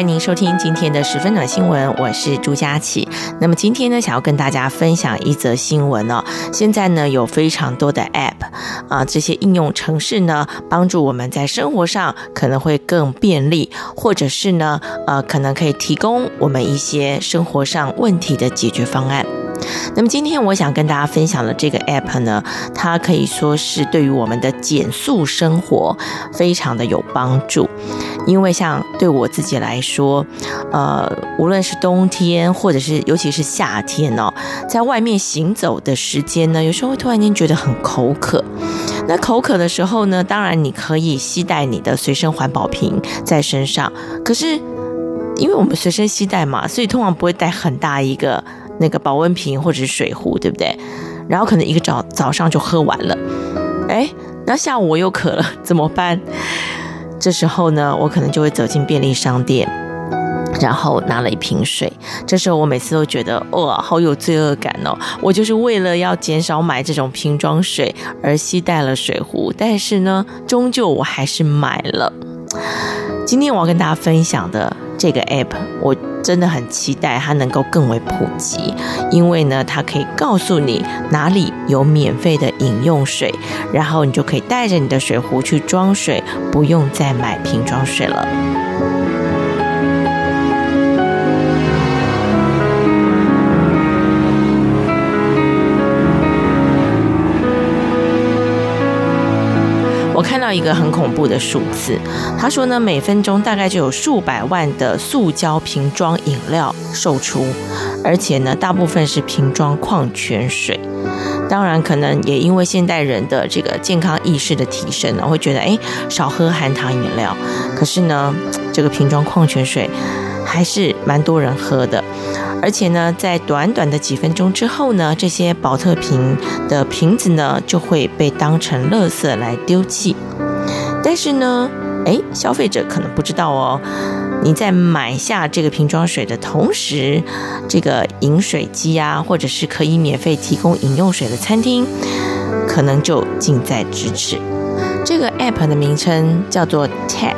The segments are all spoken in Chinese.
欢迎您收听今天的十分暖新闻，我是朱佳琪。那么今天呢，想要跟大家分享一则新闻哦。现在呢，有非常多的 App 啊，这些应用程式呢，帮助我们在生活上可能会更便利，或者是呢，呃，可能可以提供我们一些生活上问题的解决方案。那么今天我想跟大家分享的这个 app 呢，它可以说是对于我们的减速生活非常的有帮助。因为像对我自己来说，呃，无论是冬天或者是尤其是夏天哦，在外面行走的时间呢，有时候会突然间觉得很口渴。那口渴的时候呢，当然你可以携带你的随身环保瓶在身上，可是因为我们随身携带嘛，所以通常不会带很大一个。那个保温瓶或者是水壶，对不对？然后可能一个早早上就喝完了，哎，那下午我又渴了，怎么办？这时候呢，我可能就会走进便利商店，然后拿了一瓶水。这时候我每次都觉得哇，好有罪恶感哦！我就是为了要减少买这种瓶装水而携带了水壶，但是呢，终究我还是买了。今天我要跟大家分享的这个 app，我。真的很期待它能够更为普及，因为呢，它可以告诉你哪里有免费的饮用水，然后你就可以带着你的水壶去装水，不用再买瓶装水了。我看到一个很恐怖的数字，他说呢，每分钟大概就有数百万的塑胶瓶装饮料售出，而且呢，大部分是瓶装矿泉水。当然，可能也因为现代人的这个健康意识的提升呢，会觉得哎，少喝含糖饮料。可是呢，这个瓶装矿泉水还是蛮多人喝的。而且呢，在短短的几分钟之后呢，这些宝特瓶的瓶子呢就会被当成垃圾来丢弃。但是呢，哎，消费者可能不知道哦，你在买下这个瓶装水的同时，这个饮水机啊，或者是可以免费提供饮用水的餐厅，可能就近在咫尺。这个 app 的名称叫做 Tap，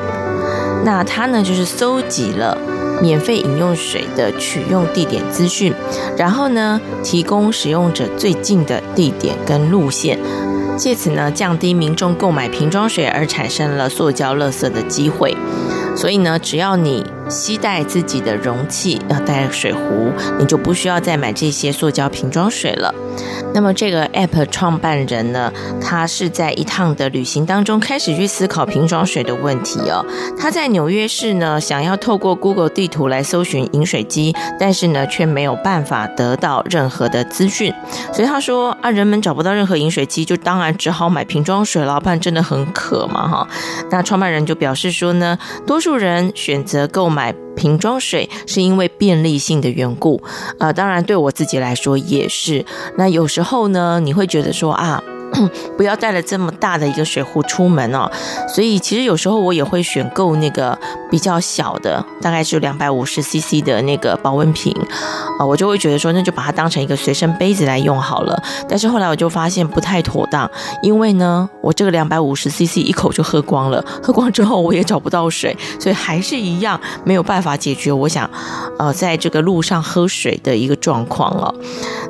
那它呢就是搜集了。免费饮用水的取用地点资讯，然后呢，提供使用者最近的地点跟路线，借此呢，降低民众购买瓶装水而产生了塑胶垃圾的机会。所以呢，只要你携带自己的容器，要带水壶，你就不需要再买这些塑胶瓶装水了。那么这个 App 创办人呢，他是在一趟的旅行当中开始去思考瓶装水的问题哦。他在纽约市呢，想要透过 Google 地图来搜寻饮水机，但是呢，却没有办法得到任何的资讯。所以他说啊，人们找不到任何饮水机，就当然只好买瓶装水了，不然真的很渴嘛哈。那创办人就表示说呢，多数人选择购买买。瓶装水是因为便利性的缘故，呃，当然对我自己来说也是。那有时候呢，你会觉得说啊。不要带了这么大的一个水壶出门哦，所以其实有时候我也会选购那个比较小的，大概是两百五十 CC 的那个保温瓶啊，我就会觉得说那就把它当成一个随身杯子来用好了。但是后来我就发现不太妥当，因为呢，我这个两百五十 CC 一口就喝光了，喝光之后我也找不到水，所以还是一样没有办法解决我想呃在这个路上喝水的一个状况哦。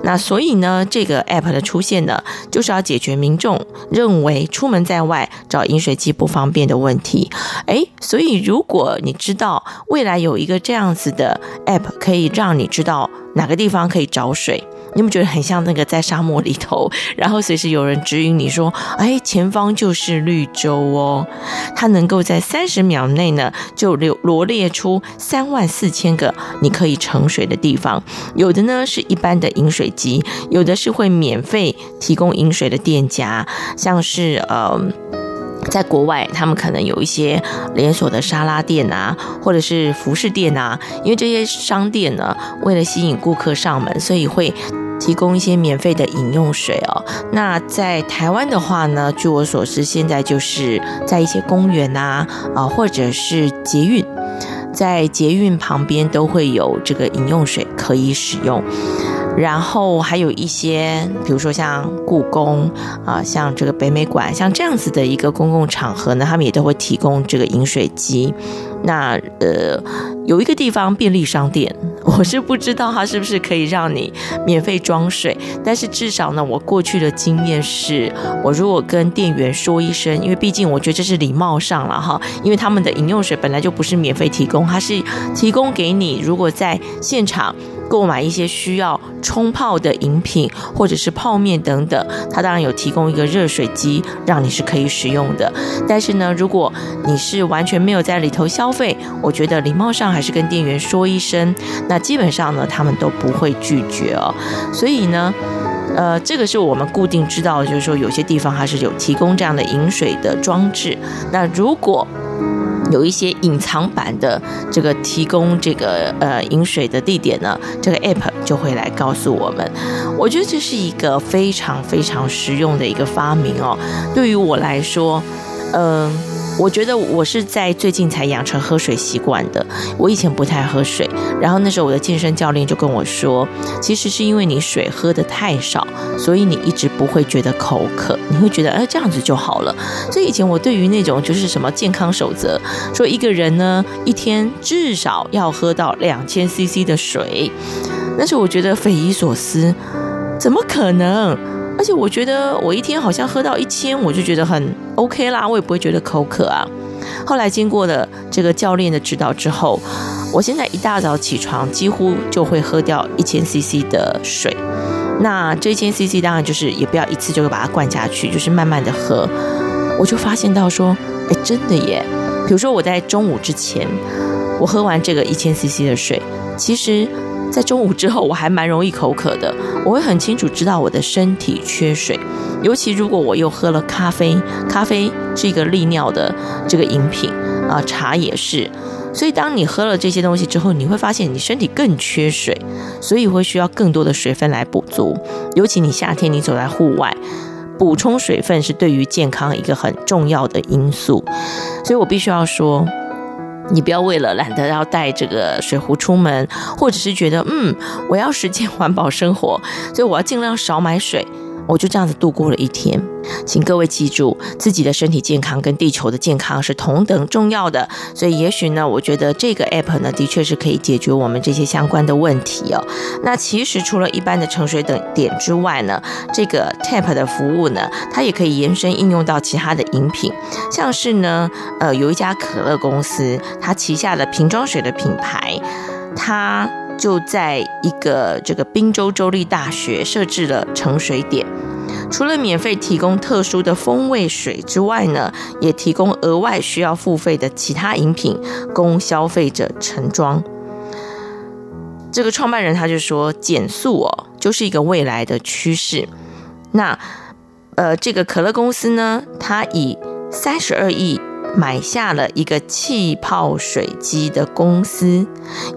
那所以呢，这个 app 的出现呢，就是要解决。民众认为出门在外找饮水机不方便的问题，诶，所以如果你知道未来有一个这样子的 app，可以让你知道哪个地方可以找水。你有没有觉得很像那个在沙漠里头，然后随时有人指引你说：“哎，前方就是绿洲哦。”它能够在三十秒内呢，就罗罗列出三万四千个你可以盛水的地方。有的呢是一般的饮水机，有的是会免费提供饮水的店家，像是呃。在国外，他们可能有一些连锁的沙拉店啊，或者是服饰店啊，因为这些商店呢，为了吸引顾客上门，所以会提供一些免费的饮用水哦。那在台湾的话呢，据我所知，现在就是在一些公园啊，啊，或者是捷运，在捷运旁边都会有这个饮用水可以使用。然后还有一些，比如说像故宫啊，像这个北美馆，像这样子的一个公共场合呢，他们也都会提供这个饮水机。那呃，有一个地方便利商店，我是不知道它是不是可以让你免费装水，但是至少呢，我过去的经验是，我如果跟店员说一声，因为毕竟我觉得这是礼貌上了哈，因为他们的饮用水本来就不是免费提供，它是提供给你，如果在现场。购买一些需要冲泡的饮品或者是泡面等等，它当然有提供一个热水机，让你是可以使用的。但是呢，如果你是完全没有在里头消费，我觉得礼貌上还是跟店员说一声，那基本上呢，他们都不会拒绝哦。所以呢，呃，这个是我们固定知道，就是说有些地方它是有提供这样的饮水的装置。那如果有一些隐藏版的这个提供这个呃饮水的地点呢，这个 app 就会来告诉我们。我觉得这是一个非常非常实用的一个发明哦。对于我来说，嗯、我觉得我是在最近才养成喝水习惯的。我以前不太喝水，然后那时候我的健身教练就跟我说，其实是因为你水喝得太少，所以你一直不会觉得口渴，你会觉得哎这样子就好了。所以以前我对于那种就是什么健康守则，说一个人呢一天至少要喝到两千 CC 的水，但是我觉得匪夷所思，怎么可能？而且我觉得我一天好像喝到一千，我就觉得很 OK 啦，我也不会觉得口渴啊。后来经过了这个教练的指导之后，我现在一大早起床几乎就会喝掉一千 CC 的水。那这一千 CC 当然就是也不要一次就会把它灌下去，就是慢慢的喝。我就发现到说，哎，真的耶！比如说我在中午之前，我喝完这个一千 CC 的水，其实。在中午之后，我还蛮容易口渴的。我会很清楚知道我的身体缺水，尤其如果我又喝了咖啡，咖啡是一个利尿的这个饮品啊，茶也是。所以当你喝了这些东西之后，你会发现你身体更缺水，所以会需要更多的水分来补足。尤其你夏天你走在户外，补充水分是对于健康一个很重要的因素。所以我必须要说。你不要为了懒得要带这个水壶出门，或者是觉得嗯，我要实践 环保生活，所以我要尽量少买水。我就这样子度过了一天，请各位记住，自己的身体健康跟地球的健康是同等重要的。所以，也许呢，我觉得这个 app 呢，的确是可以解决我们这些相关的问题哦。那其实除了一般的盛水等点之外呢，这个 tap 的服务呢，它也可以延伸应用到其他的饮品，像是呢，呃，有一家可乐公司，它旗下的瓶装水的品牌，它。就在一个这个宾州州立大学设置了盛水点，除了免费提供特殊的风味水之外呢，也提供额外需要付费的其他饮品供消费者盛装。这个创办人他就说，减速哦，就是一个未来的趋势。那呃，这个可乐公司呢，他以三十二亿。买下了一个气泡水机的公司，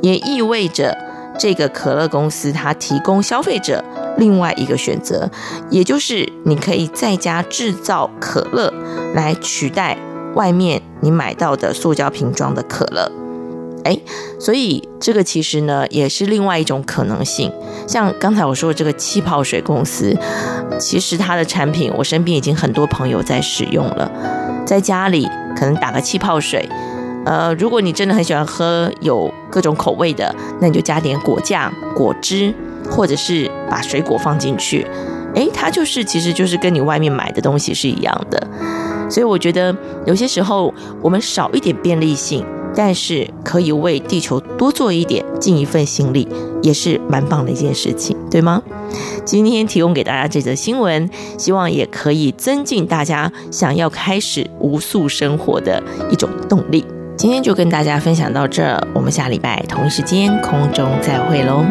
也意味着这个可乐公司它提供消费者另外一个选择，也就是你可以在家制造可乐来取代外面你买到的塑胶瓶装的可乐。哎，所以这个其实呢也是另外一种可能性。像刚才我说的这个气泡水公司，其实它的产品我身边已经很多朋友在使用了，在家里。可能打个气泡水，呃，如果你真的很喜欢喝有各种口味的，那你就加点果酱、果汁，或者是把水果放进去，诶，它就是其实就是跟你外面买的东西是一样的。所以我觉得有些时候我们少一点便利性，但是可以为地球多做一点，尽一份心力，也是蛮棒的一件事情，对吗？今天提供给大家这则新闻，希望也可以增进大家想要开始无塑生活的一种动力。今天就跟大家分享到这，我们下礼拜同一时间空中再会喽。